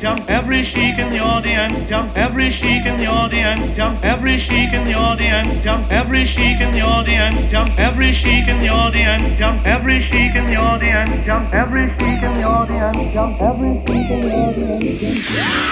jump, every chic in the audience jump, every chic in the audience jump, every chic in the audience jump, every chic in the audience jump, every chic in the audience jump, every chic in the audience jump, every chic in the audience jump, every chic in the audience jump.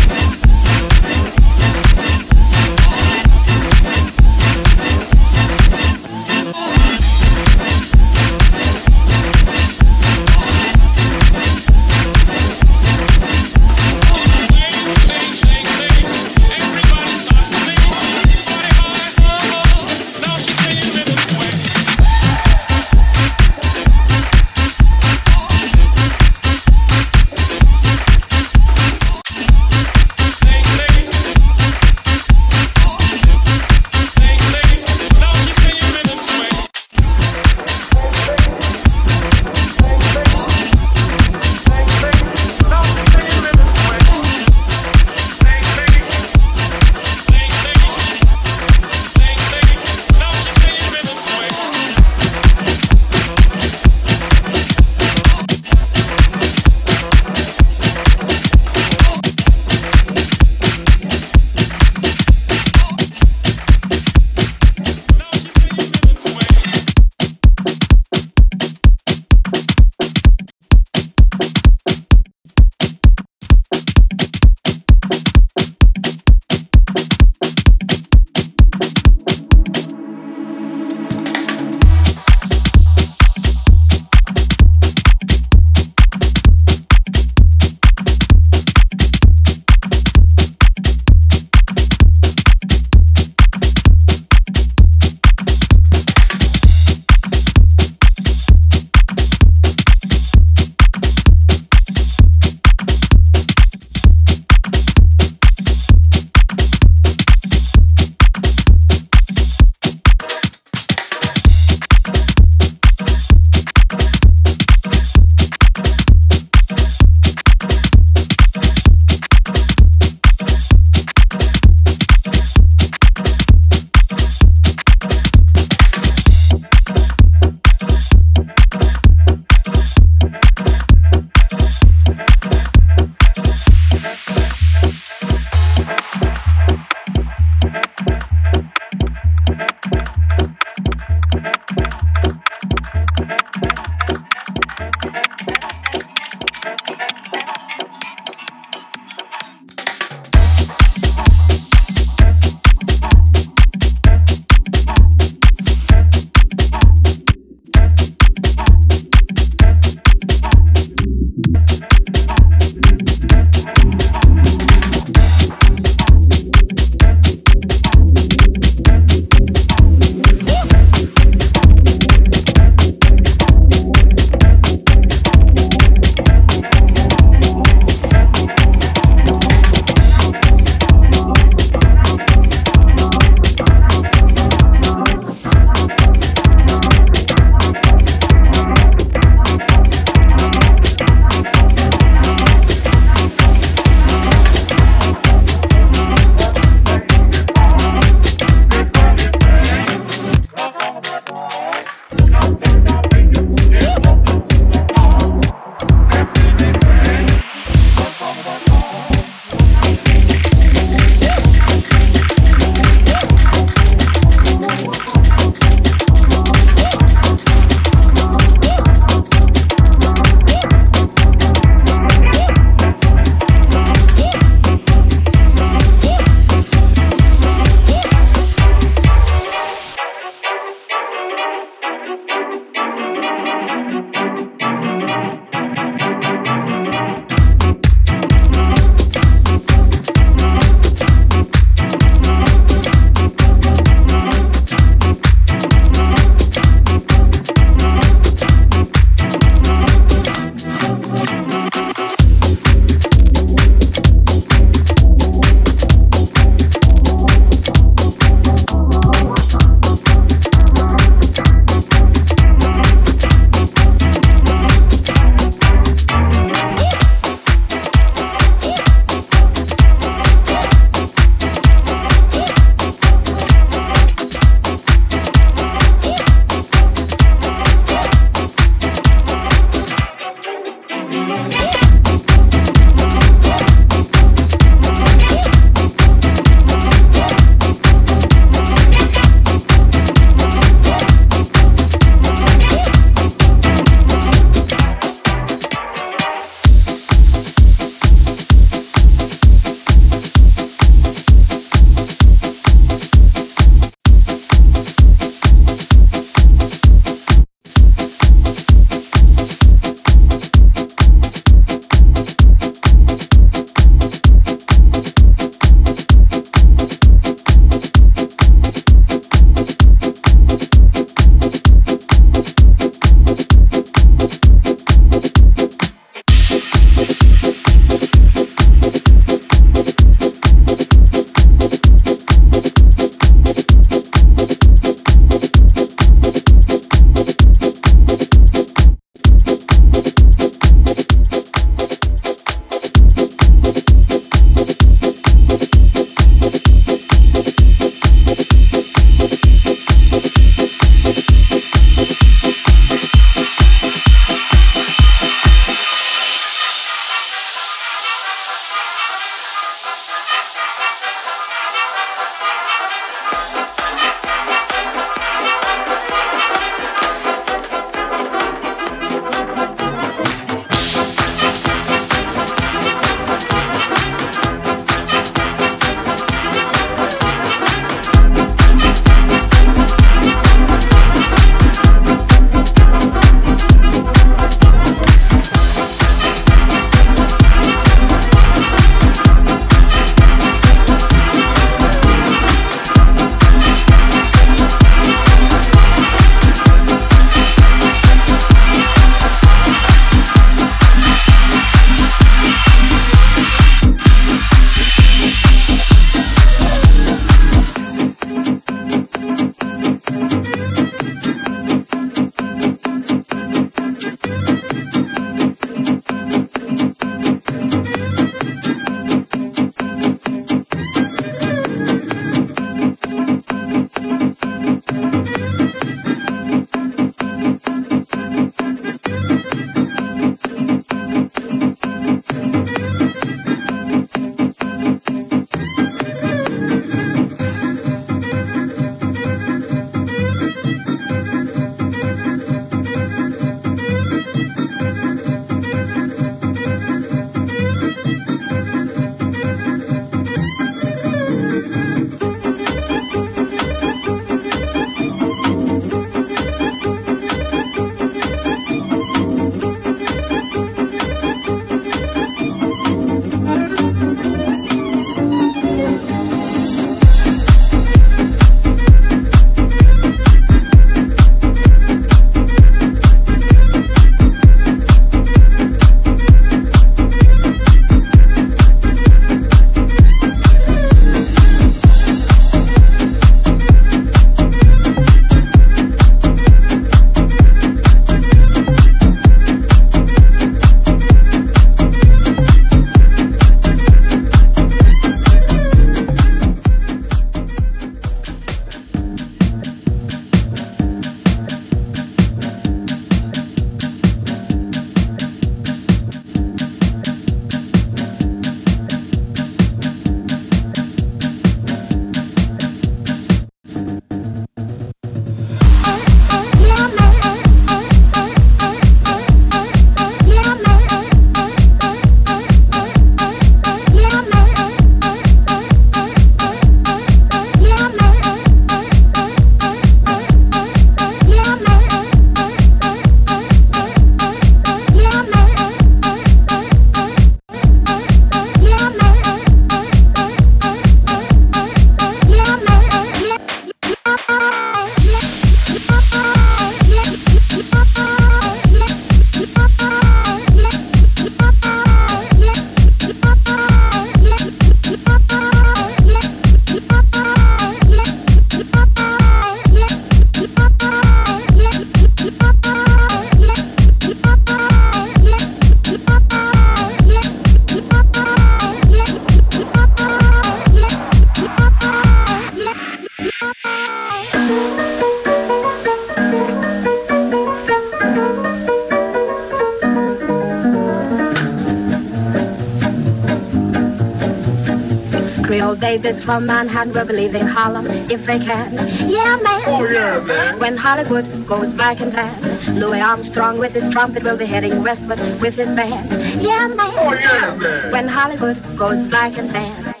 Babies from Manhattan will believe in Harlem if they can. Yeah, man. Oh, yeah, man. When Hollywood goes black and tan, Louis Armstrong with his trumpet will be heading westward with his band. Yeah, man. Oh, yeah, man. When Hollywood goes black and tan.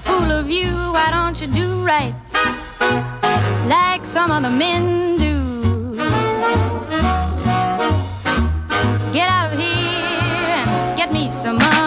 fool of you, why don't you do right like some other men do? Get out of here and get me some money.